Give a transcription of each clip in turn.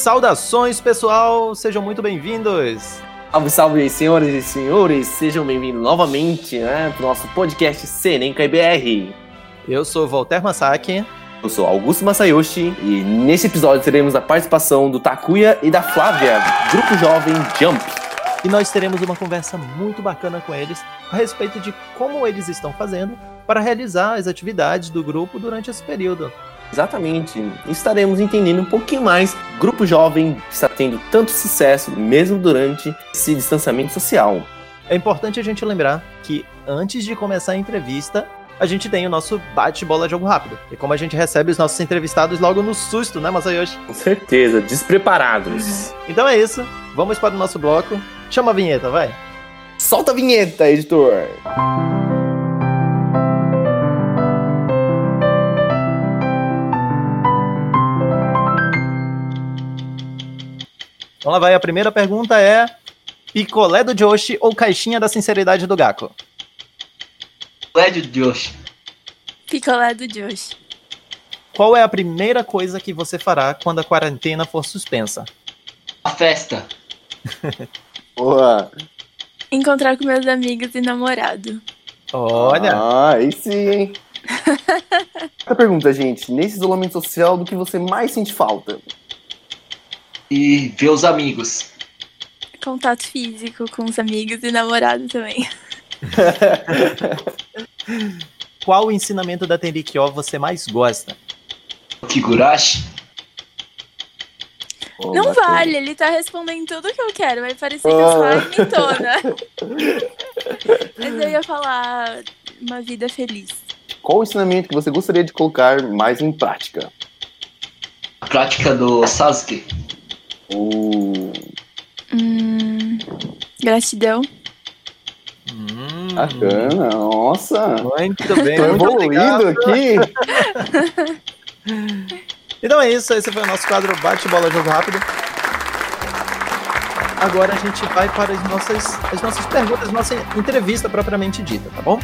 Saudações, pessoal! Sejam muito bem-vindos! Salve, salve, senhoras e senhores! Sejam bem-vindos novamente né, para o nosso podcast Senenka IBR. Eu sou Walter Masaki. Eu sou Augusto Masayoshi e nesse episódio teremos a participação do Takuya e da Flávia, Grupo Jovem Jump. E nós teremos uma conversa muito bacana com eles a respeito de como eles estão fazendo para realizar as atividades do grupo durante esse período. Exatamente. Estaremos entendendo um pouquinho mais. Grupo Jovem está tendo tanto sucesso mesmo durante esse distanciamento social. É importante a gente lembrar que antes de começar a entrevista, a gente tem o nosso bate-bola jogo rápido. E como a gente recebe os nossos entrevistados logo no susto, né, Masayoshi? Com certeza, despreparados. Então é isso. Vamos para o nosso bloco. Chama a vinheta, vai. Solta a vinheta, editor. Então lá vai, a primeira pergunta é: picolé do Joshi ou caixinha da sinceridade do Gaku? Picolé do Joshi. Picolé do Joshi. Qual é a primeira coisa que você fará quando a quarentena for suspensa? A festa. Boa. Encontrar com meus amigos e namorado. Olha, Ah, aí sim, hein? Outra pergunta, gente. Nesse isolamento social, do que você mais sente falta? E ver os amigos. Contato físico com os amigos e namorado também. qual o ensinamento da Tenrikyo você mais gosta? O Kigurashi. Pô, Não bacana. vale, ele tá respondendo tudo que eu quero. Vai parecer que eu sou a imitona. Mas eu ia falar uma vida feliz. Qual o ensinamento que você gostaria de colocar mais em prática? A prática do Sasuke. O... Hum, gratidão. Hum, Bacana, nossa. muito bem, Tô muito obrigado. evoluindo aqui. Então é isso, esse foi o nosso quadro Bate-Bola Jogo Rápido. Agora a gente vai para as nossas, as nossas perguntas, nossa entrevista propriamente dita, tá bom?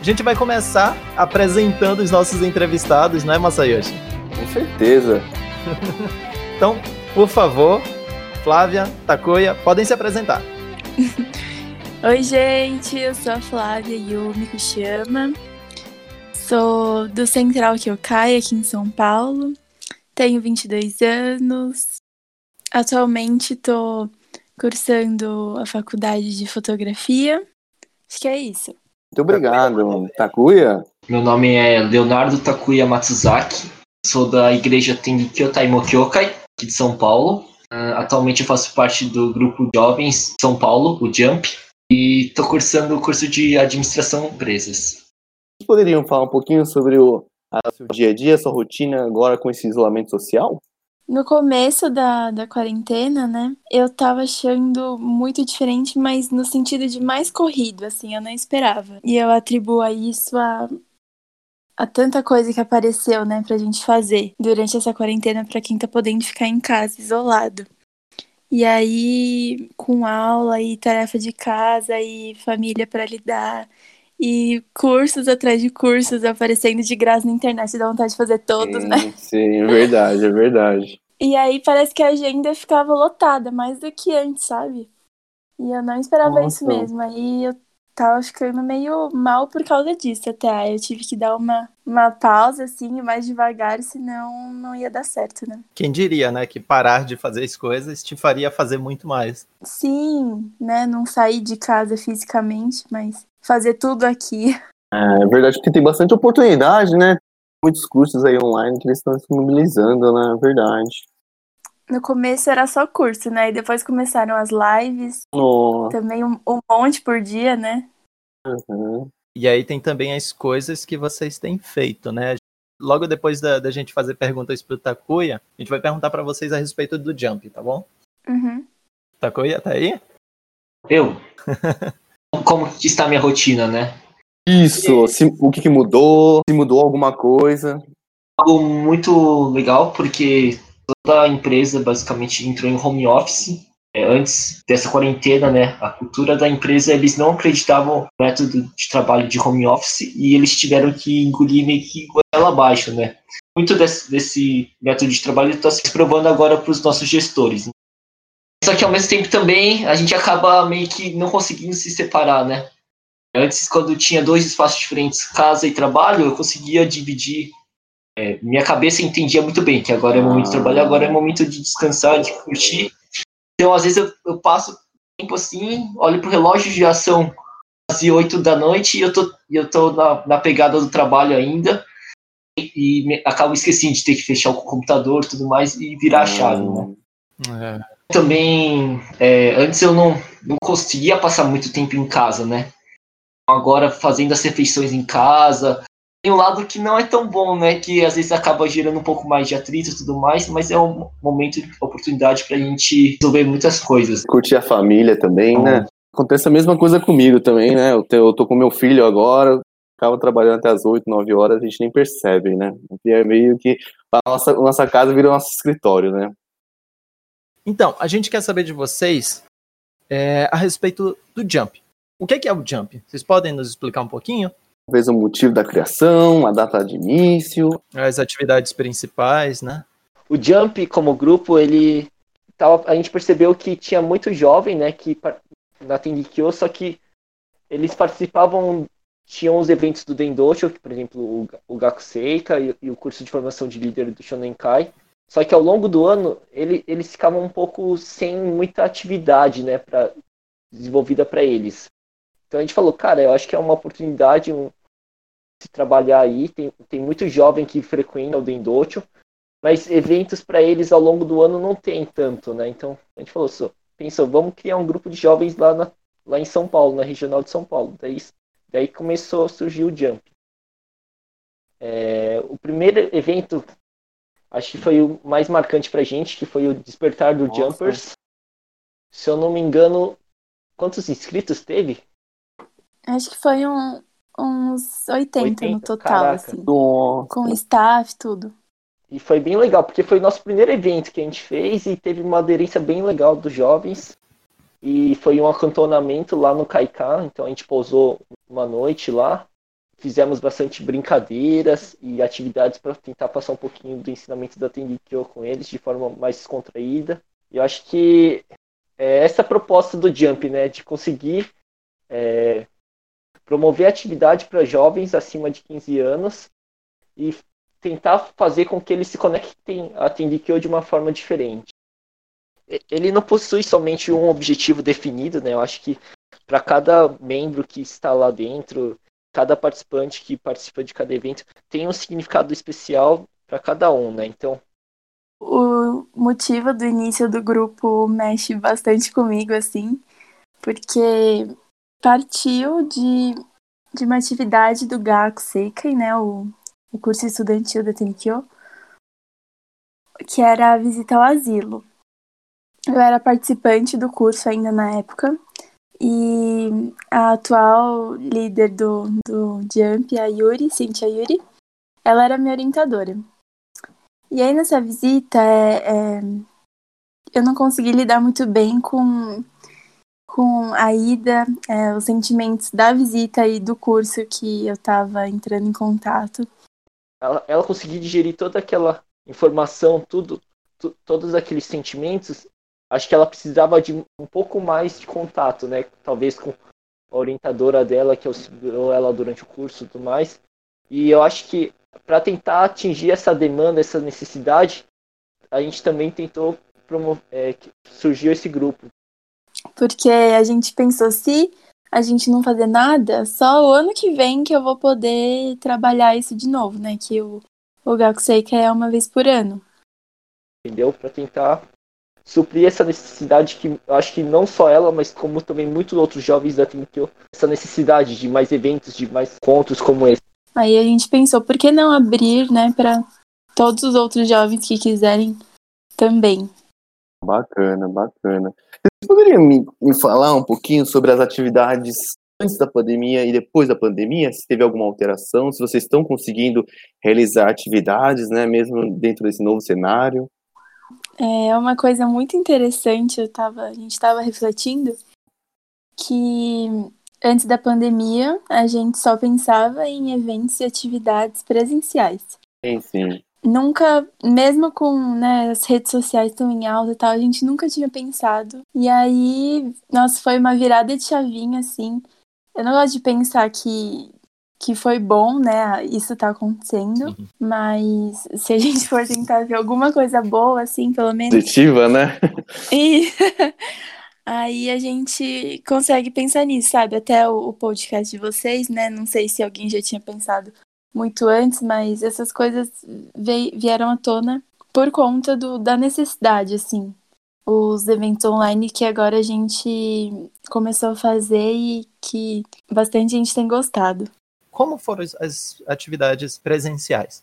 A gente vai começar apresentando os nossos entrevistados, né, Masayoshi? Com certeza. Então, por favor, Flávia, Takuya, podem se apresentar. Oi, gente, eu sou a Flávia Yumi. Sou do Central Kyokai, aqui em São Paulo. Tenho 22 anos. Atualmente estou cursando a faculdade de fotografia. Acho que é isso. Muito obrigado, Takuya. Meu nome é Leonardo Takuya Matsuzaki. Sou da igreja Tengikyo Taimo Kyokai, aqui de São Paulo. Ah, atualmente eu faço parte do grupo Jovens de São Paulo, o Jump. E estou cursando o curso de administração de empresas. Vocês poderiam falar um pouquinho sobre o a- seu dia a dia, sua rotina agora com esse isolamento social? No começo da, da quarentena, né, eu tava achando muito diferente, mas no sentido de mais corrido, assim, eu não esperava. E eu atribuo a isso a, a tanta coisa que apareceu, né, pra gente fazer durante essa quarentena pra quem tá podendo ficar em casa, isolado. E aí, com aula e tarefa de casa e família pra lidar, e cursos atrás de cursos aparecendo de graça na internet, dá vontade de fazer todos, né? Sim, sim, é verdade, é verdade. E aí parece que a agenda ficava lotada mais do que antes, sabe? E eu não esperava isso Nossa. mesmo. Aí eu tava ficando meio mal por causa disso até. Aí eu tive que dar uma, uma pausa, assim, mais devagar, senão não ia dar certo, né? Quem diria, né, que parar de fazer as coisas te faria fazer muito mais. Sim, né? Não sair de casa fisicamente, mas fazer tudo aqui. É verdade, porque tem bastante oportunidade, né? Muitos cursos aí online que eles estão disponibilizando, né? É verdade. No começo era só curso, né? E depois começaram as lives, Nossa. também um, um monte por dia, né? uhum. E aí tem também as coisas que vocês têm feito, né? Logo depois da, da gente fazer perguntas pro Takuya, a gente vai perguntar para vocês a respeito do Jump, tá bom? Uhum. Takuya, tá aí? Eu? Como que está a minha rotina, né? Isso, se- o que, que mudou? Se mudou alguma coisa? algo muito legal, porque toda a empresa basicamente entrou em home office. É, antes dessa quarentena, né, a cultura da empresa, eles não acreditavam no método de trabalho de home office e eles tiveram que engolir meio que goela abaixo, né. muito desse, desse método de trabalho está se provando agora para os nossos gestores. Só que ao mesmo tempo também a gente acaba meio que não conseguindo se separar, né? Antes, quando tinha dois espaços diferentes, casa e trabalho, eu conseguia dividir. É, minha cabeça entendia muito bem que agora é momento de trabalhar, agora é momento de descansar, de curtir. Então, às vezes, eu, eu passo tempo assim, olho pro relógio, já são quase oito da noite e eu tô, eu tô na, na pegada do trabalho ainda e, e me, acabo esquecendo de ter que fechar o computador e tudo mais e virar a chave, né? É. Também, é, antes eu não, não conseguia passar muito tempo em casa, né? agora fazendo as refeições em casa. Tem um lado que não é tão bom, né? Que às vezes acaba gerando um pouco mais de atrito e tudo mais, mas é um momento de oportunidade pra gente resolver muitas coisas. Curtir a família também, né? Acontece a mesma coisa comigo também, né? Eu, eu tô com meu filho agora, acaba trabalhando até as 8, 9 horas, a gente nem percebe, né? E é meio que a nossa, a nossa casa vira nosso escritório, né? Então, a gente quer saber de vocês é, a respeito do Jump. O que é o Jump? Vocês podem nos explicar um pouquinho? Talvez o motivo da criação, a data de início. As atividades principais, né? O Jump, como grupo, ele. Tava, a gente percebeu que tinha muito jovem, né, que na Tendikyo, só que eles participavam, tinham os eventos do Dendosho, que, por exemplo, o, o Gaku Seika e, e, o curso de formação de líder do Shonenkai. Só que ao longo do ano, ele, eles ficavam um pouco sem muita atividade, né, pra, desenvolvida para eles. Então a gente falou, cara, eu acho que é uma oportunidade um, de trabalhar aí. Tem, tem muito jovem que frequenta o Dendocho, mas eventos para eles ao longo do ano não tem tanto, né? Então a gente falou, só, pensou, vamos criar um grupo de jovens lá, na, lá em São Paulo, na regional de São Paulo. Daí, daí começou a surgir o Jump. É, o primeiro evento, acho que foi o mais marcante pra gente, que foi o Despertar do Nossa. Jumpers. Se eu não me engano, quantos inscritos teve? Acho que foi um, uns 80, 80? no total, Caraca. assim. Nossa. Com staff, tudo. E foi bem legal, porque foi o nosso primeiro evento que a gente fez e teve uma aderência bem legal dos jovens. E foi um acantonamento lá no Kaikan, então a gente pousou uma noite lá. Fizemos bastante brincadeiras e atividades para tentar passar um pouquinho do ensinamento da Tendikyo com eles de forma mais descontraída. E eu acho que é essa proposta do Jump, né, de conseguir é, promover atividade para jovens acima de 15 anos e tentar fazer com que eles se conectem a Tendikyo de uma forma diferente. Ele não possui somente um objetivo definido, né? Eu acho que para cada membro que está lá dentro, cada participante que participa de cada evento tem um significado especial para cada um, né? Então, o motivo do início do grupo mexe bastante comigo, assim, porque partiu de, de uma atividade do Gaku Seikai, né, o, o curso estudantil da Tenkyo, que era a visita ao asilo. Eu era participante do curso ainda na época, e a atual líder do, do Jump, a Yuri, Cintia Yuri, ela era minha orientadora. E aí nessa visita, é, é, eu não consegui lidar muito bem com com a ida, é, os sentimentos da visita e do curso que eu estava entrando em contato. Ela, ela conseguiu digerir toda aquela informação, tudo, tu, todos aqueles sentimentos. Acho que ela precisava de um pouco mais de contato, né? Talvez com a orientadora dela que auxiliou ela durante o curso e tudo mais. E eu acho que para tentar atingir essa demanda, essa necessidade, a gente também tentou promover, é, surgiu esse grupo porque a gente pensou, se a gente não fazer nada, só o ano que vem que eu vou poder trabalhar isso de novo, né? Que o, o Gaku Seika é uma vez por ano. Entendeu? Para tentar suprir essa necessidade que eu acho que não só ela, mas como também muitos outros jovens da Tenkyo, essa necessidade de mais eventos, de mais encontros como esse. Aí a gente pensou, por que não abrir, né, para todos os outros jovens que quiserem também. Bacana, bacana. Você poderia me, me falar um pouquinho sobre as atividades antes da pandemia e depois da pandemia? Se teve alguma alteração, se vocês estão conseguindo realizar atividades, né, mesmo dentro desse novo cenário? É uma coisa muito interessante, eu tava, a gente estava refletindo que antes da pandemia a gente só pensava em eventos e atividades presenciais. Sim, sim. Nunca, mesmo com né, as redes sociais tão em alta e tal, a gente nunca tinha pensado. E aí, nossa, foi uma virada de chavinha, assim. Eu não gosto de pensar que, que foi bom, né, isso tá acontecendo, Uhum. mas se a gente for tentar ver alguma coisa boa, assim, pelo menos. Positiva, né? E aí a gente consegue pensar nisso, sabe? Até o, o podcast de vocês, né? Não sei se alguém já tinha pensado muito antes, mas essas coisas vieram à tona por conta do, da necessidade, assim. Os eventos online que agora a gente começou a fazer e que bastante gente tem gostado. Como foram as, atividades presenciais?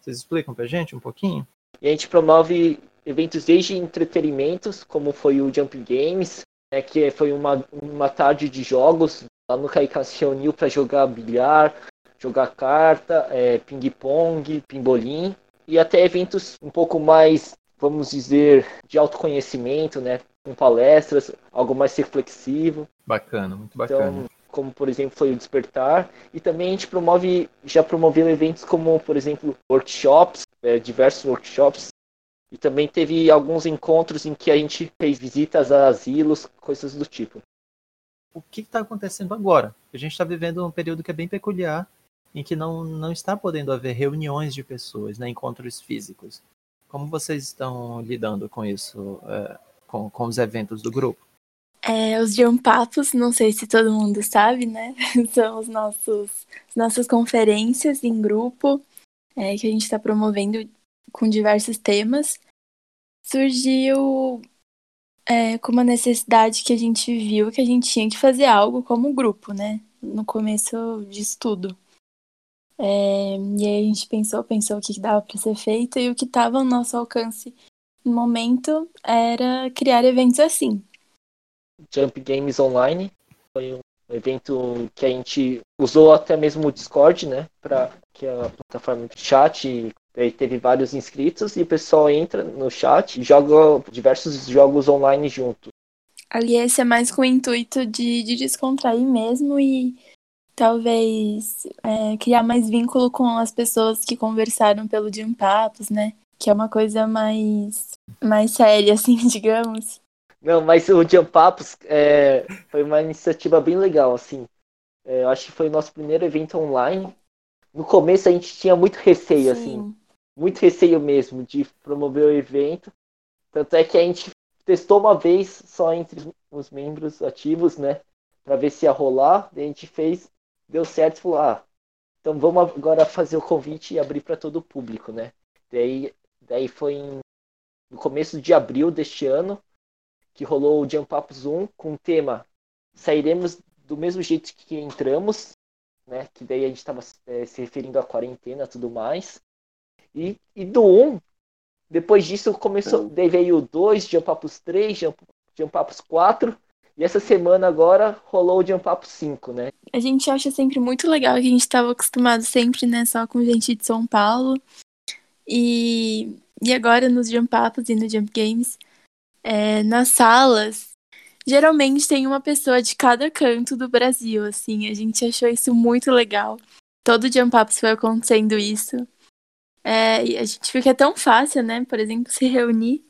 Vocês explicam pra gente um pouquinho? E a gente promove eventos desde entretenimentos, como foi o Jump Games, né, que foi uma, uma tarde de jogos. Lá no Kaikan se reuniu para jogar bilhar, jogar carta, é, ping-pong, pimbolim. E até eventos um pouco mais, vamos dizer, de autoconhecimento, né? Com palestras, algo mais reflexivo. Bacana, muito bacana. Então, como por exemplo foi o Despertar. E também a gente promove, já promoveu eventos como, por exemplo, workshops, é, diversos workshops. E também teve alguns encontros em que a gente fez visitas a asilos, coisas do tipo. o que está acontecendo agora? A gente está vivendo um período que é bem peculiar, em que não, não está podendo haver reuniões de pessoas, né, encontros físicos. Como vocês estão lidando com isso, é, com, com os eventos do grupo? É, os Jumpapos, não sei se todo mundo sabe, né? São os nossos, as nossas conferências em grupo é, que a gente está promovendo com diversos temas. Surgiu é, com uma necessidade que a gente viu que a gente tinha que fazer algo como grupo, né? No começo disso tudo. É, e aí a gente pensou, pensou o que dava para ser feito e o que estava ao nosso alcance no momento era criar eventos assim. Jump Games Online foi um evento que a gente usou até mesmo o Discord, né? Para que é a plataforma de chat. E aí teve vários inscritos e o pessoal entra no chat e joga diversos jogos online junto. Ali esse é mais com o intuito de, de descontrair mesmo e talvez é, criar mais vínculo com as pessoas que conversaram pelo Jam Papos, né? Que é uma coisa mais, mais séria, assim, digamos. Não, mas o Jump Papos é, foi uma iniciativa bem legal, assim. É, eu acho que foi o nosso primeiro evento online. No começo a gente tinha muito receio, assim. Sim. Muito receio mesmo de promover o evento. Tanto é que a gente testou uma vez só entre os membros ativos, né? Pra ver se ia rolar. A gente fez, deu certo e falou, ah, então vamos agora fazer o convite e abrir para todo o público, né? Daí, daí foi em, no começo de abril deste ano que rolou o Jump Up Zoom com o tema Sairemos do mesmo jeito que entramos, né? Que daí a gente estava é, se referindo à quarentena e tudo mais. E, e do 1, depois disso começou, daí veio o 2, Jump Up 3, Jump, Jump Up 4, e essa semana agora rolou o Jump Up 5, né? A gente acha sempre muito legal que a gente estava acostumado sempre, né, só com gente de São Paulo. E, e agora nos Jump Ups e no Jump Games, é, nas salas, geralmente tem uma pessoa de cada canto do Brasil, assim. A gente achou isso muito legal. Todo Jump Ups foi acontecendo isso. É, e a gente fica tão fácil, né? Por exemplo, se reunir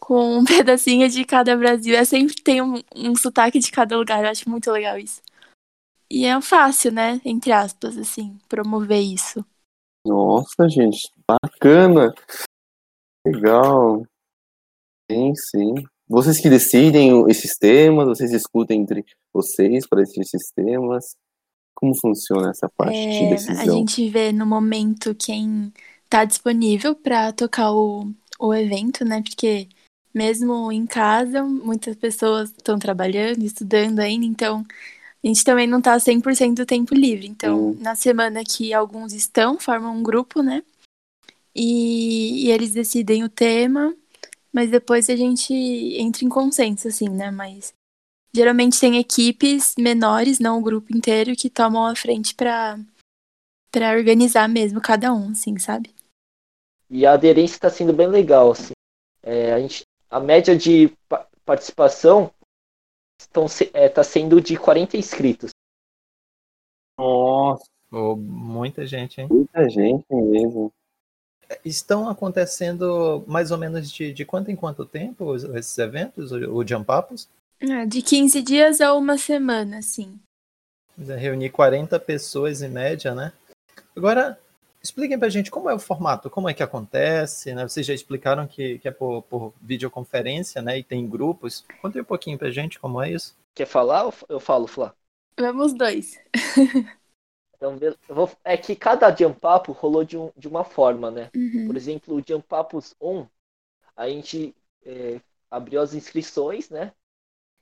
com um pedacinho de cada Brasil. É sempre tem um, um sotaque de cada lugar. Eu acho muito legal isso. E é fácil, né? Entre aspas, assim, promover isso. Nossa, gente, bacana. Legal. Sim, sim. Vocês que decidem esses temas, vocês discutem entre vocês para esses temas. Como funciona essa parte de É, a decisão? gente vê no momento quem tá disponível para tocar o, o evento, né? Porque mesmo em casa, muitas pessoas estão trabalhando, estudando ainda, então a gente também não tá 100% do tempo livre. Então, Sim. na semana que alguns estão, formam um grupo, né? E, e eles decidem o tema, mas depois a gente entra em consenso, assim, né? Mas geralmente tem equipes menores, não o grupo inteiro, que tomam a frente para para organizar mesmo cada um, assim, sabe? E a aderência está sendo bem legal, assim. É, a, gente, a média de pa- participação estão, se- é, tá sendo de 40 inscritos. Nossa, Ô, muita gente, hein? muita gente mesmo. estão acontecendo mais ou menos de, de quanto em quanto tempo esses eventos, o, Jump? Ah, de 15 dias a uma semana, sim. É, reunir 40 pessoas em média, né? Agora, expliquem pra gente como é o formato, como é que acontece, né? Vocês já explicaram que, que é por, por videoconferência, né? E tem grupos. Contem um pouquinho pra gente como é isso. Quer falar ou eu falo, Flá? Vamos dois. Então, vou... é que cada Jump Up rolou de, um, de uma forma, né? Uhum. Por exemplo, o Jump Upos 1, a gente é, abriu as inscrições, né?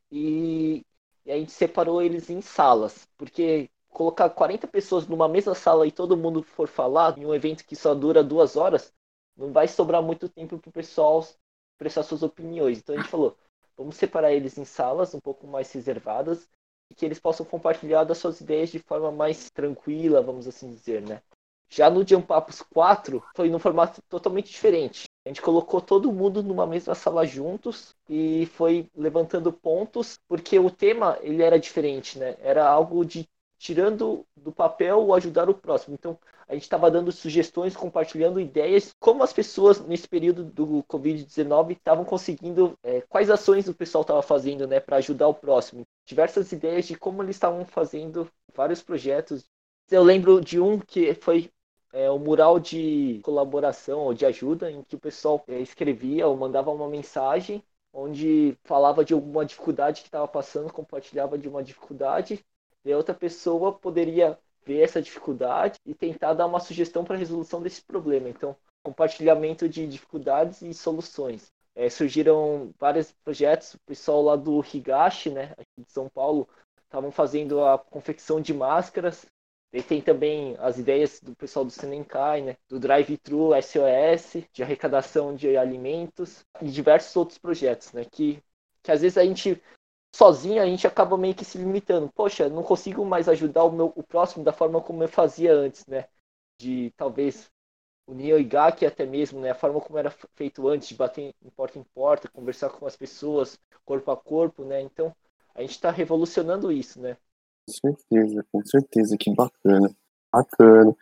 E, e, a gente separou eles em salas. Porque colocar 40 pessoas numa mesma sala e todo mundo for falar em um evento que só dura duas horas, não vai sobrar muito tempo para o pessoal expressar suas opiniões. Então a gente falou, vamos separar eles em salas um pouco mais reservadas e que eles possam compartilhar das suas ideias de forma mais tranquila, vamos assim dizer, né? Já no Jump Ups 4 foi num formato totalmente diferente. A gente colocou todo mundo numa mesma sala juntos e foi levantando pontos, porque o tema ele era diferente, né? Era algo de tirando do papel o ajudar o próximo. Então, a gente estava dando sugestões, compartilhando ideias, como as pessoas nesse período do Covid-19 estavam conseguindo, é, quais ações o pessoal estava fazendo né, para ajudar o próximo. Diversas ideias de como eles estavam fazendo vários projetos. Eu lembro de um que foi é, mural de colaboração ou de ajuda, em que o pessoal é, escrevia ou mandava uma mensagem onde falava de alguma dificuldade que estava passando, compartilhava de uma dificuldade, e a outra pessoa poderia ver essa dificuldade e tentar dar uma sugestão para a resolução desse problema. Então, compartilhamento de dificuldades e soluções. É, surgiram vários projetos, o pessoal lá do Higashi, né, de São Paulo, estavam fazendo a confecção de máscaras. E tem também as ideias do pessoal do Senenkai, né, do Drive-Thru SOS, de arrecadação de alimentos e diversos outros projetos, né, que, que às vezes a gente sozinho a gente acaba meio que se limitando. Poxa, não consigo mais ajudar o, meu, o próximo da forma como eu fazia antes, né? De talvez unir o IGAC até mesmo, né? A forma como era feito antes, de bater em porta em porta, conversar com as pessoas, corpo a corpo, né? Então, a gente está revolucionando isso, né? Com certeza, com certeza, que bacana. Bacana.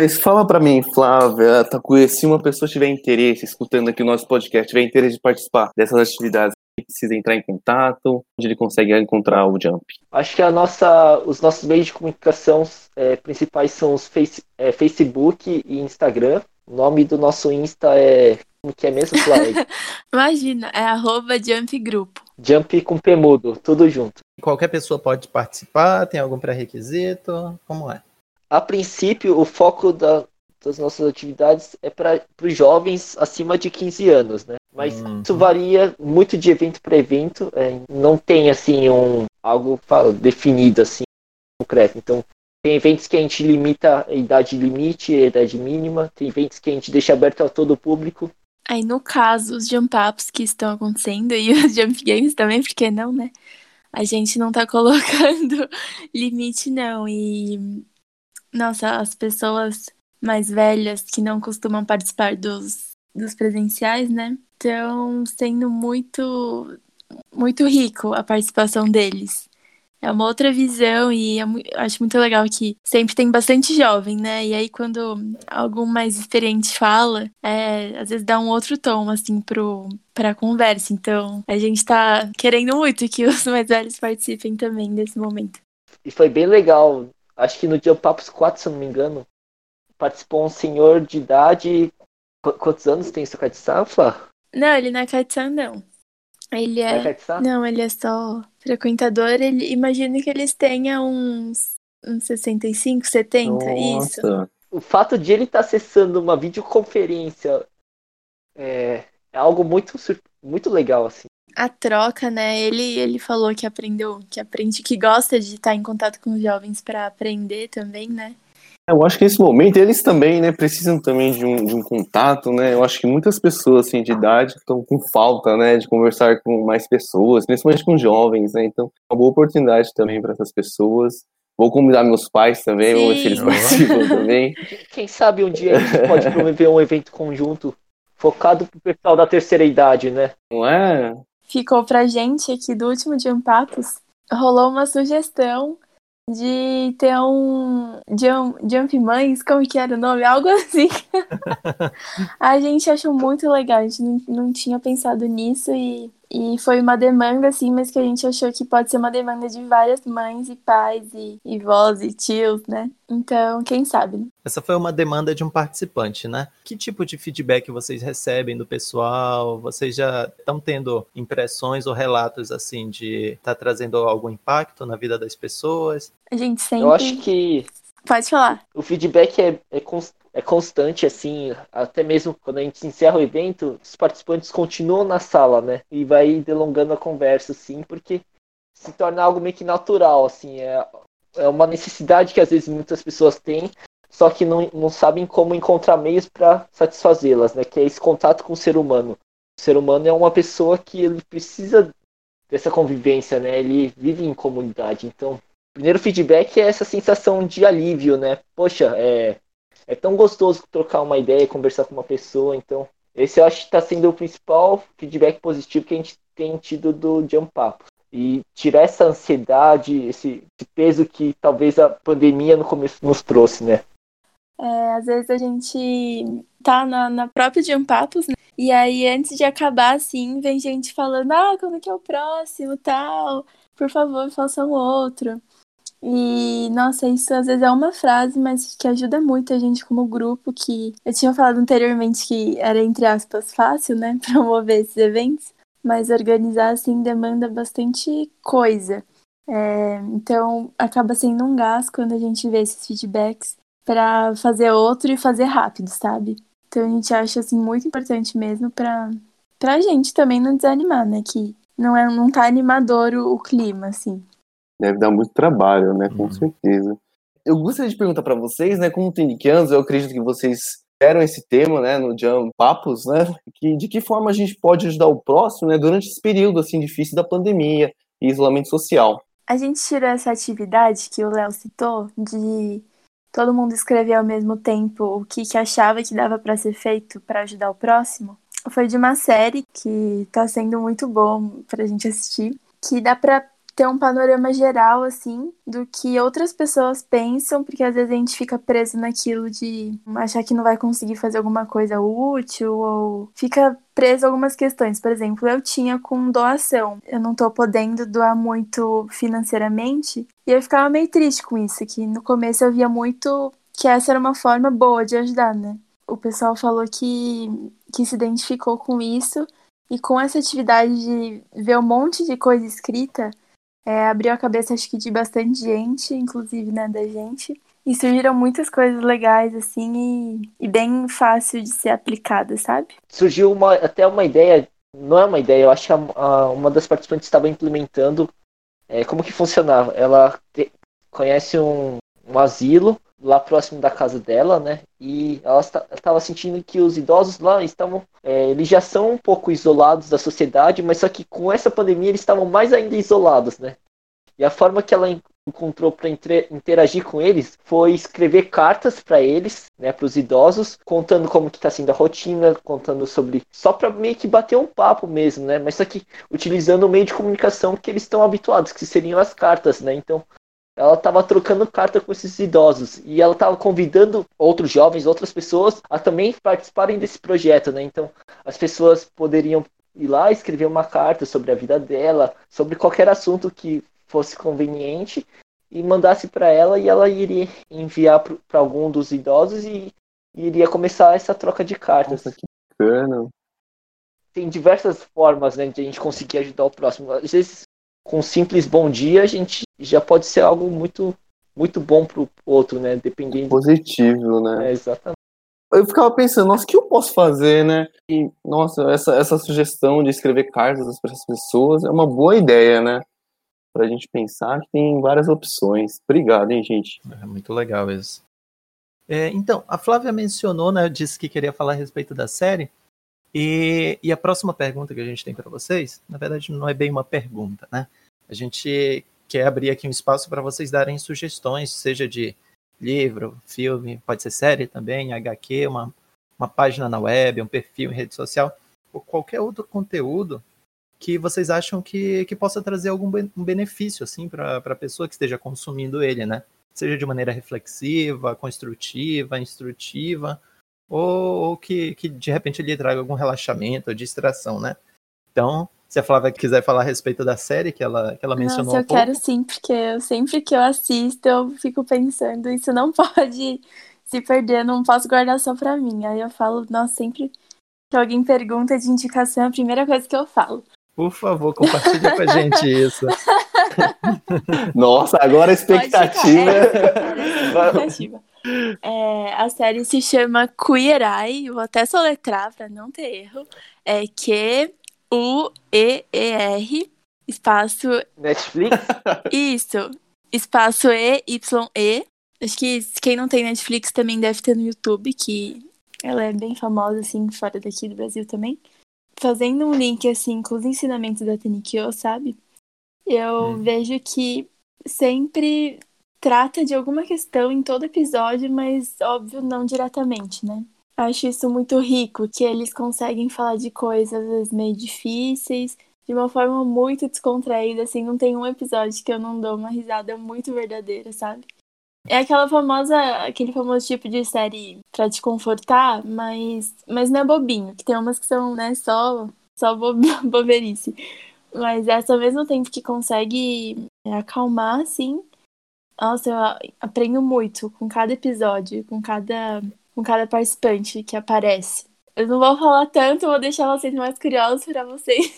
Mas fala para mim, Flávia, Takuya, se uma pessoa tiver interesse, escutando aqui o nosso podcast, tiver interesse de participar dessas atividades, precisa entrar em contato? Onde ele consegue encontrar o Jump? Acho que a nossa, os nossos meios de comunicação é, principais são os face, é, Facebook e Instagram. O nome do nosso Insta é. Como que é mesmo, Flávio? Imagina, é arroba Jump Grupo. Jump com P mudo, tudo junto. Qualquer pessoa pode participar? Tem algum pré-requisito? Como é? A princípio, o foco da, das nossas atividades é para os jovens acima de 15 anos, né? Mas uhum. isso varia muito de evento para evento, é, não tem assim um algo definido assim concreto. Então tem eventos que a gente limita a idade limite, a idade mínima, tem eventos que a gente deixa aberto a todo o público. Aí no caso, os jump ups que estão acontecendo e os jump games também, porque não, né? A gente não tá colocando limite não e nossa, as pessoas mais velhas que não costumam participar dos, dos presenciais, né? Estão sendo muito, muito rico a participação deles. É uma outra visão e é, acho muito legal que sempre tem bastante jovem, né? E aí quando algum mais experiente fala, é, às vezes dá um outro tom, assim, pro, pra conversa. Então, a gente tá querendo muito que os mais velhos participem também nesse momento. E foi bem legal. Acho que no dia Papos 4, se eu não me engano, participou um senhor de idade. Qu quantos anos tem isso, Flá? Não, ele não é não. Ele é. Não, ele é só frequentador. Ele imagina que eles tenham uns, uns 65, 70, Nossa. isso. O fato de ele estar tá acessando uma videoconferência é, é algo muito, muito legal, assim. A troca, né? Ele, ele falou que aprendeu, que aprende, que gosta de estar em contato com os jovens para aprender também, né? Eu acho que nesse momento eles também, né, precisam também de um, de um contato, né? Eu acho que muitas pessoas assim de idade estão com falta, né, de conversar com mais pessoas, principalmente com jovens, né? Então, é uma boa oportunidade também para essas pessoas. Vou convidar meus pais também, vamos ver se eles participam também. Quem sabe um dia a gente pode promover um evento conjunto focado pro pessoal da terceira idade, né? Não é? Ficou pra gente aqui do último de Papos, rolou uma sugestão de ter um Jump, Jump Mães, como que era o nome? Algo assim. a gente achou muito legal, a gente não, não tinha pensado nisso e e foi uma demanda, assim, mas que a gente achou que pode ser uma demanda de várias mães e pais e, e vós e tios, né? Então, quem sabe? Né? Essa foi uma demanda de um participante, né? Que tipo de feedback vocês recebem do pessoal? Vocês já estão tendo impressões ou relatos, assim, de estar tá trazendo algum impacto na vida das pessoas? A gente sempre... Eu acho que Pode falar. O feedback é, é, é constante, assim, até mesmo quando a gente encerra o evento, os participantes continuam na sala, né? E vai delongando a conversa, assim, porque se torna algo meio que natural, assim, é, é uma necessidade que às vezes muitas pessoas têm, só que não, não sabem como encontrar meios para satisfazê-las, né? Que é esse contato com o ser humano. O ser humano é uma pessoa que ele precisa dessa convivência, né? Ele vive em comunidade, então primeiro feedback é essa sensação de alívio, né? Poxa, é, é tão gostoso trocar uma ideia, conversar com uma pessoa. Então, esse eu acho que está sendo o principal feedback positivo que a gente tem tido do Jump Papo. E tirar essa ansiedade, esse, esse peso que talvez a pandemia no começo nos trouxe, né? É, às vezes a gente tá na, na própria Jump Papos, né? E aí, antes de acabar, assim, vem gente falando, ah, quando que é o próximo, tal, por favor, façam outro. E, nossa, isso às vezes é uma frase, mas que ajuda muito a gente como grupo, que eu tinha falado anteriormente que era, entre aspas, fácil, né, promover esses eventos, mas organizar, assim, demanda bastante coisa. É, então, acaba sendo um gasto quando a gente vê esses feedbacks para fazer outro e fazer rápido, sabe? Então, a gente acha, assim, muito importante mesmo para pra gente também não desanimar, né, que não, é, não tá animador o, o clima, assim. Deve dar muito trabalho, né? Com uhum. certeza. Eu gostaria de perguntar para vocês, né? Como tiniquianos, eu acredito que vocês deram esse tema, né, no Jam Papos, né? Que, de que forma a gente pode ajudar o próximo, né? Durante esse período, assim, difícil da pandemia e isolamento social. A gente tirou essa atividade que o Léo citou, de todo mundo escrever ao mesmo tempo o que, que achava que dava para ser feito para ajudar o próximo. Foi de uma série que está sendo muito bom para a gente assistir, que dá para ter um panorama geral, assim, do que outras pessoas pensam, porque às vezes a gente fica preso naquilo de achar que não vai conseguir fazer alguma coisa útil, ou fica preso algumas questões. Por exemplo, eu tinha com doação. Eu não tô podendo doar muito financeiramente, e eu ficava meio triste com isso, que no começo eu via muito que essa era uma forma boa de ajudar, né? O pessoal falou que, que se identificou com isso, e com essa atividade de ver um monte de coisa escrita, é, abriu a cabeça, acho que, de bastante gente, inclusive, né, da gente. E surgiram muitas coisas legais, assim, e, e bem fácil de ser aplicada, sabe? Surgiu uma, até uma ideia, não é uma ideia, eu acho que a, a, uma das participantes estava implementando é, como que funcionava. Ela te, conhece um, um asilo lá próximo da casa dela, né? E ela estava sentindo que os idosos lá estavam, é, eles já são um pouco isolados da sociedade, mas só que com essa pandemia eles estavam mais ainda isolados, né? E a forma que ela encontrou para interagir com eles foi escrever cartas para eles, né, para os idosos, contando como que está sendo a rotina, contando sobre só para meio que bater um papo mesmo, né? Mas só que utilizando o meio de comunicação que eles estão habituados, que seriam as cartas, né? Então ela estava trocando carta com esses idosos e ela estava convidando outros jovens, outras pessoas a também participarem desse projeto, né? Então, as pessoas poderiam ir lá escrever uma carta sobre a vida dela, sobre qualquer assunto que fosse conveniente e mandasse para ela e ela iria enviar para algum dos idosos e, e iria começar essa troca de cartas. Nossa, que bacana. Tem diversas formas né, de a gente conseguir ajudar o próximo. Às vezes com um simples bom dia, a gente já pode ser algo muito, muito bom pro outro, né? Dependendo. Positivo, né? É, exatamente. Eu ficava pensando, nossa, o que eu posso fazer, né? E, nossa, essa, essa sugestão de escrever cartas para as pessoas é uma boa ideia, né? Pra gente pensar que tem várias opções. Obrigado, hein, gente? É muito legal isso. É, então, a Flávia mencionou, né? Disse que queria falar a respeito da série. E, e a próxima pergunta que a gente tem para vocês, na verdade, não é bem uma pergunta, né? A gente quer abrir aqui um espaço para vocês darem sugestões, seja de livro, filme, pode ser série também, HQ, uma, uma página na web, um perfil em rede social, ou qualquer outro conteúdo que vocês acham que, que possa trazer algum um benefício assim para a pessoa que esteja consumindo ele, né? Seja de maneira reflexiva, construtiva, instrutiva, ou, ou que, que de repente lhe traga algum relaxamento ou distração, né? Então, se a Flávia quiser falar a respeito da série que ela, que ela mencionou. Nossa, eu quero sim, porque eu, sempre que eu assisto, eu fico pensando, isso não pode se perder, não posso guardar só pra mim. Aí eu falo, nossa, sempre que alguém pergunta de indicação, é a primeira coisa que eu falo. Por favor, compartilhe com a gente isso. Nossa, agora a expectativa. É, expectativa. É, a série se chama Queer Eye, vou até soletrar para não ter erro. É Q-U-E-E-R, espaço. Netflix? Isso, espaço E-Y-E. Acho que quem não tem Netflix também deve ter no YouTube, que ela é bem famosa, assim, fora daqui do Brasil também fazendo um link assim com os ensinamentos da Tenikyo, sabe? Eu hum. vejo que sempre trata de alguma questão em todo episódio, mas óbvio não diretamente, né? Acho isso muito rico, que eles conseguem falar de coisas às vezes meio difíceis, de uma forma muito descontraída, assim, não tem um episódio que eu não dou uma risada muito verdadeira, sabe? É aquela famosa, aquele famoso tipo de série pra te confortar, mas, mas não é bobinho, que tem umas que são, né, só, só bo boberice. Mas essa ao mesmo tempo que consegue é, acalmar, assim. Nossa, eu aprendo muito com cada episódio, com cada, com cada participante que aparece. Eu não vou falar tanto, vou deixar vocês mais curiosos para vocês.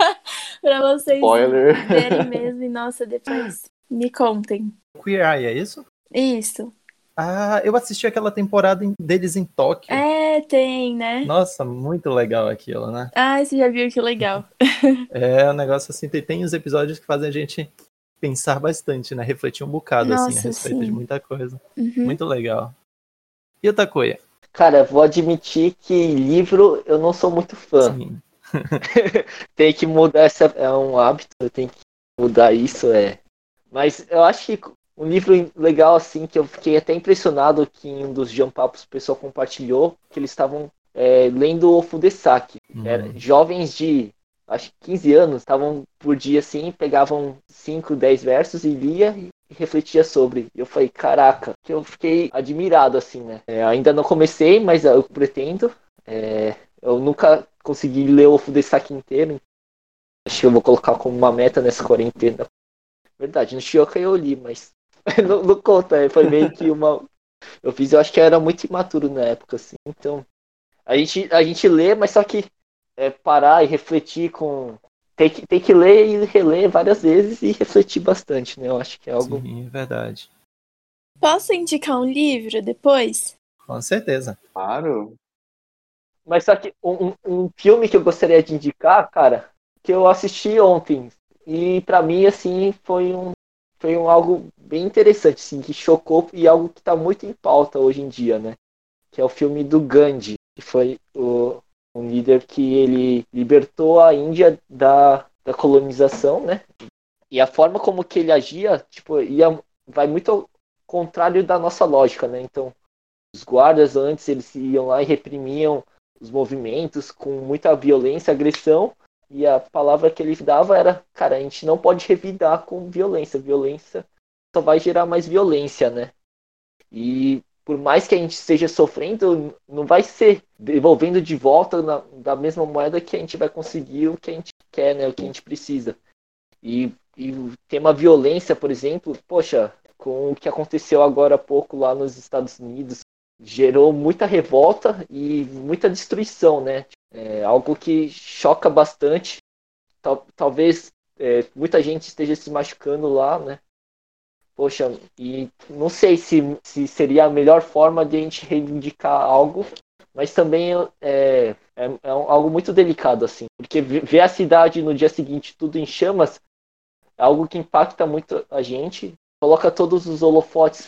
para vocês Spoiler. verem mesmo. E nossa, depois me contem. Queer Eye, é isso? Isso. Ah, eu assisti aquela temporada deles em Tóquio. É, tem, né? Nossa, muito legal aquilo, né? Ah, você já viu que legal. é, um negócio assim, tem, tem uns episódios que fazem a gente pensar bastante, né? Refletir um bocado, Nossa, assim, a respeito sim. de muita coisa. Uhum. Muito legal. E o Takoya? Cara, vou admitir que livro eu não sou muito fã. Sim. tem que mudar essa. É um hábito, eu tenho que mudar isso, é. Mas eu acho que um livro legal, assim, que eu fiquei até impressionado que em um dos Jump Ups o pessoal compartilhou, que eles estavam é, lendo o Fudesaki. Uhum. Era, jovens de, acho que 15 anos, estavam por dia, assim, pegavam 5, 10 versos e lia e refletia sobre. Eu falei, caraca, que eu fiquei admirado, assim, né? É, ainda não comecei, mas eu pretendo. É, eu nunca consegui ler o Fudesaki inteiro. Acho que eu vou colocar como uma meta nessa quarentena. Verdade, no Shioka eu li, mas não, não conta, é, foi meio que uma. Eu fiz, eu acho que era muito imaturo na época, assim. Então, a gente, a gente lê, mas só que é, parar e refletir com. Tem que, tem que ler e reler várias vezes e refletir bastante, né? Eu acho que é algo. Sim, é verdade. Posso indicar um livro depois? Com certeza. Claro. Mas só que um, um filme que eu gostaria de indicar, cara, que eu assisti ontem. E para mim, assim, foi um, foi um algo bem interessante, assim, que chocou e algo que está muito em pauta hoje em dia, né? Que é o filme do Gandhi, que foi o, um líder que ele libertou a Índia da, da colonização, né? E a forma como que ele agia, tipo, ia, vai muito ao contrário da nossa lógica, né? Então, os guardas antes eles iam lá e reprimiam os movimentos com muita violência, agressão, e a palavra que ele dava era, cara, a gente não pode revidar com violência. Violência só vai gerar mais violência, né? E por mais que a gente esteja sofrendo, não vai ser devolvendo de volta na, da mesma moeda que a gente vai conseguir o que a gente quer, né? O que a gente precisa. E, e o tema violência, por exemplo, poxa, com o que aconteceu agora há pouco lá nos Estados Unidos, gerou muita revolta e muita destruição, né? É algo que choca bastante. Tal, talvez é, muita gente esteja se machucando lá, né? Poxa, e não sei se, se seria a melhor forma de a gente reivindicar algo, mas também é, é, é algo muito delicado, assim, porque ver a cidade no dia seguinte tudo em chamas é algo que impacta muito a gente, coloca todos os holofotes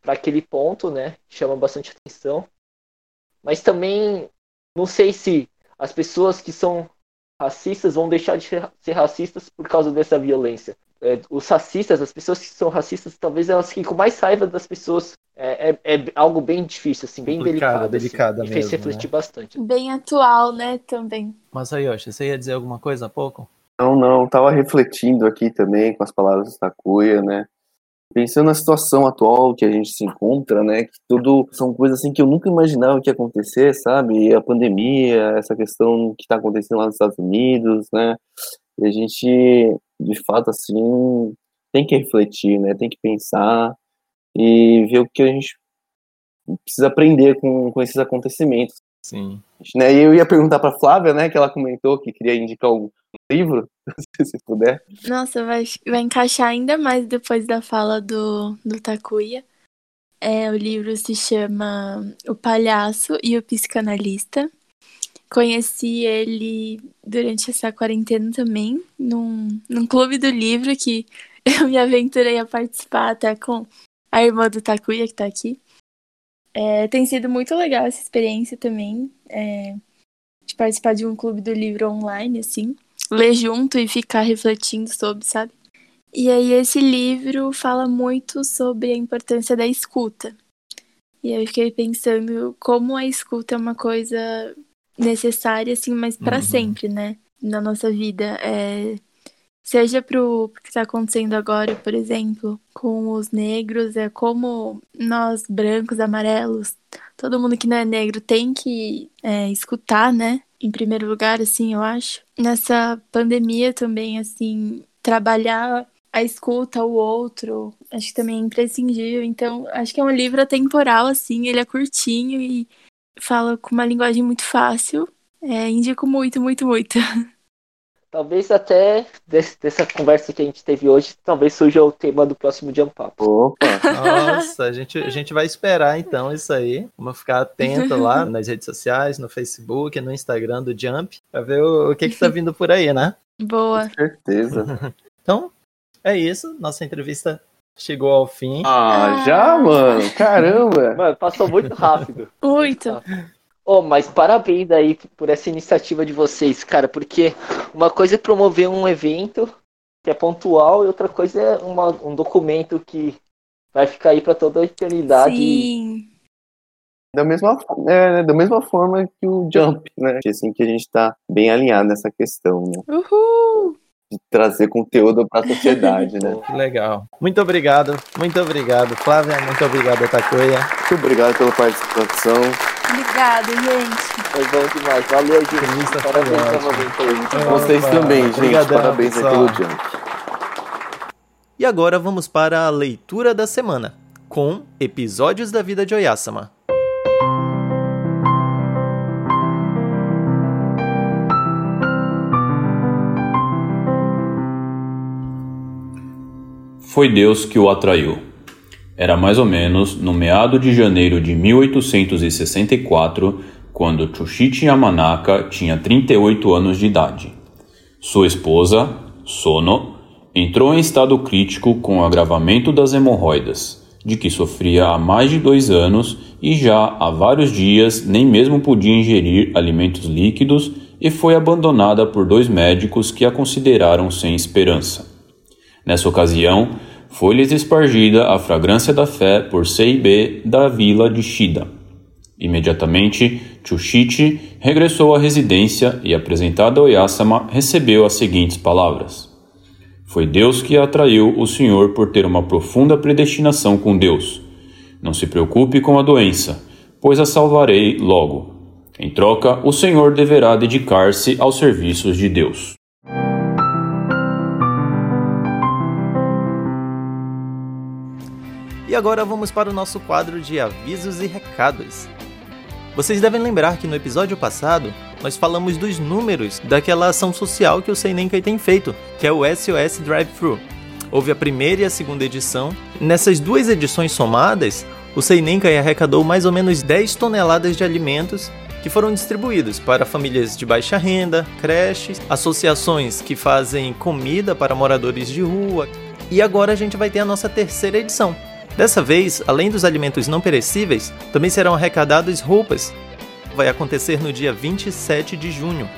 para aquele ponto, né? Chama bastante atenção. Mas também não sei se as pessoas que são racistas vão deixar de ser racistas por causa dessa violência. É, os racistas, as pessoas que são racistas, talvez elas fiquem com mais raiva das pessoas. É, é, é algo bem difícil, assim, bem delicado. delicado assim, e fez mesmo, refletir né? bastante. Bem atual, né, também. Mas Ayoshi, você ia dizer alguma coisa há pouco? Não, não, tava refletindo aqui também com as palavras do Takuya, né? Pensando na situação atual que a gente se encontra, né? Que tudo são coisas assim que eu nunca imaginava que ia acontecer, sabe? E a pandemia, essa questão que está acontecendo lá nos Estados Unidos, né? E a gente, de fato, assim, tem que refletir, né? Tem que pensar e ver o que a gente precisa aprender com, com esses acontecimentos. Sim. Né? E eu ia perguntar para Flávia, né? Que ela comentou que queria indicar um livro, se puder. Nossa, vai, vai encaixar ainda mais depois da fala do, do Takuya. É, o livro se chama O Palhaço e o Psicanalista. Conheci ele durante essa quarentena também, num, num clube do livro que eu me aventurei a participar até com a irmã do Takuya, que tá aqui. É, tem sido muito legal essa experiência também, é, de participar de um clube do livro online, assim ler junto e ficar refletindo sobre, sabe? E aí esse livro fala muito sobre a importância da escuta. E eu fiquei pensando como a escuta é uma coisa necessária, assim, mas para Uhum. sempre, né? Na nossa vida. É... Seja pro que está acontecendo agora, por exemplo, com os negros, é como nós, brancos, amarelos, todo mundo que não é negro tem que é, escutar, né? Em primeiro lugar, assim, eu acho. Nessa pandemia também, assim, trabalhar a escuta, o outro, acho que também é imprescindível. Então, acho que é um livro atemporal, assim, ele é curtinho e fala com uma linguagem muito fácil. É, indico muito, muito, muito. Talvez até desse- dessa conversa que a gente teve hoje, talvez surja o tema do próximo Jump Up. Opa! Nossa, a gente, a gente vai esperar então isso aí. Vamos ficar atento lá nas redes sociais, no Facebook, no Instagram do Jump, pra ver o, o que que tá vindo por aí, né? Boa. Certeza. Então, é isso. Nossa entrevista chegou ao fim. Ah, já, mano? Caramba! Mano, passou muito rápido. Muito. Oh, mas parabéns aí por essa iniciativa de vocês, cara, porque uma coisa é promover um evento que é pontual e outra coisa é uma- um documento que vai ficar aí pra toda a eternidade. Sim. Da mesma, é, né, da mesma forma que o Jump, né? Que, Assim, que a gente tá bem alinhado nessa questão, né? Uhul. De trazer conteúdo pra sociedade, né? Que legal. Muito obrigado, muito obrigado, Flávia. Muito obrigado, Takuya. Muito obrigado pela participação. Obrigado, gente. Foi bom demais. Valeu, gente. Parabéns aí. Vocês Opa, também, gente. obrigadão, Parabéns aí pessoal. pelo Jump. E agora vamos para a leitura da semana, com episódios da vida de Oyasama. Foi Deus que o atraiu. Era mais ou menos no meado de janeiro de 1864, quando Tsuchichi Yamanaka tinha 38 anos de idade. Sua esposa, Sono, entrou em estado crítico com o agravamento das hemorroidas, de que sofria há mais de dois anos e já há vários dias nem mesmo podia ingerir alimentos líquidos e foi abandonada por dois médicos que a consideraram sem esperança. Nessa ocasião, foi-lhes espargida a fragrância da fé por Seibe da vila de Shida. Imediatamente, Tsuchichi regressou à residência e, apresentada a Oyasama, recebeu as seguintes palavras. Foi Deus que atraiu o Senhor por ter uma profunda predestinação com Deus. Não se preocupe com a doença, pois a salvarei logo. Em troca, o Senhor deverá dedicar-se aos serviços de Deus. E agora vamos para o nosso quadro de avisos e recados. Vocês devem lembrar que no episódio passado nós falamos dos números daquela ação social que o Seinenkai tem feito, que é o SOS Drive-Thru. Houve a primeira e a segunda edição. Nessas duas edições somadas, o Seinenkai arrecadou mais ou menos 10 toneladas de alimentos que foram distribuídos para famílias de baixa renda, creches, associações que fazem comida para moradores de rua. E agora a gente vai ter a nossa terceira edição. Dessa vez, além dos alimentos não perecíveis, também serão arrecadadas roupas. Vai acontecer no dia 27 de junho,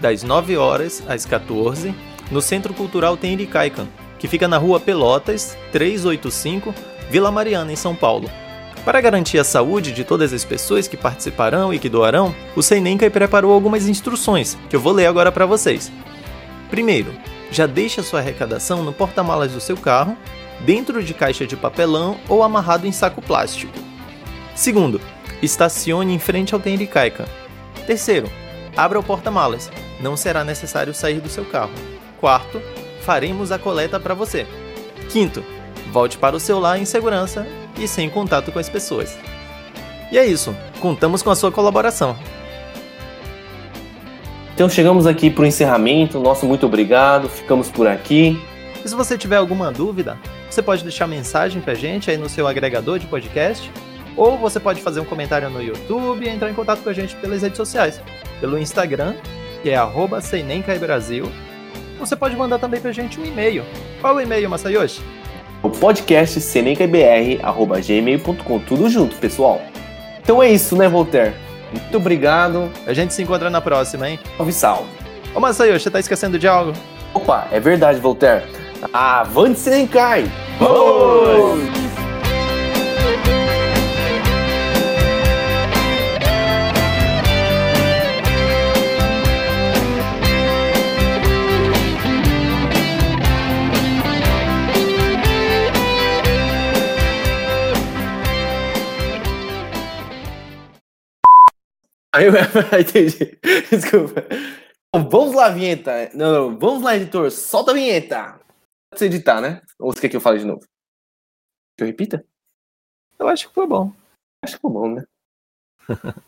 das 9 horas às 14, no Centro Cultural Tenrikaikan, que fica na rua Pelotas, 385, Vila Mariana, em São Paulo. Para garantir a saúde de todas as pessoas que participarão e que doarão, o Seinenkai preparou algumas instruções, que eu vou ler agora para vocês. Primeiro, já deixe a sua arrecadação no porta-malas do seu carro, dentro de caixa de papelão ou amarrado em saco plástico. Segundo, estacione em frente ao Tenricaica. Terceiro, abra o porta-malas, não será necessário sair do seu carro. Quarto, faremos a coleta para você. Quinto, volte para o seu lar em segurança e sem contato com as pessoas. E é isso, contamos com a sua colaboração. Então chegamos aqui para o encerramento. Nosso muito obrigado. Ficamos por aqui. E se você tiver alguma dúvida, você pode deixar mensagem pra gente aí no seu agregador de podcast, ou você pode fazer um comentário no YouTube e entrar em contato com a gente pelas redes sociais, pelo Instagram, que é arroba Brasil. Você pode mandar também pra gente um e-mail. Qual o e-mail, Masayoshi? O podcast senencabr.gmail.com. Tudo junto, pessoal. Então é isso, né, Voltaire? Muito obrigado. A gente se encontra na próxima, hein? Salve, salve. Ô, Masayoshi, você tá esquecendo de algo? Opa, é verdade, Voltaire. Avante Senkai! Vamos! Aí eu entendi. Desculpa. Vamos lá, vinheta. Não, não, vamos lá, editor. Solta a vinheta. Você editar, né? Ou você quer que eu fale de novo? Que eu repita? Eu acho que foi bom. Acho que foi bom, né?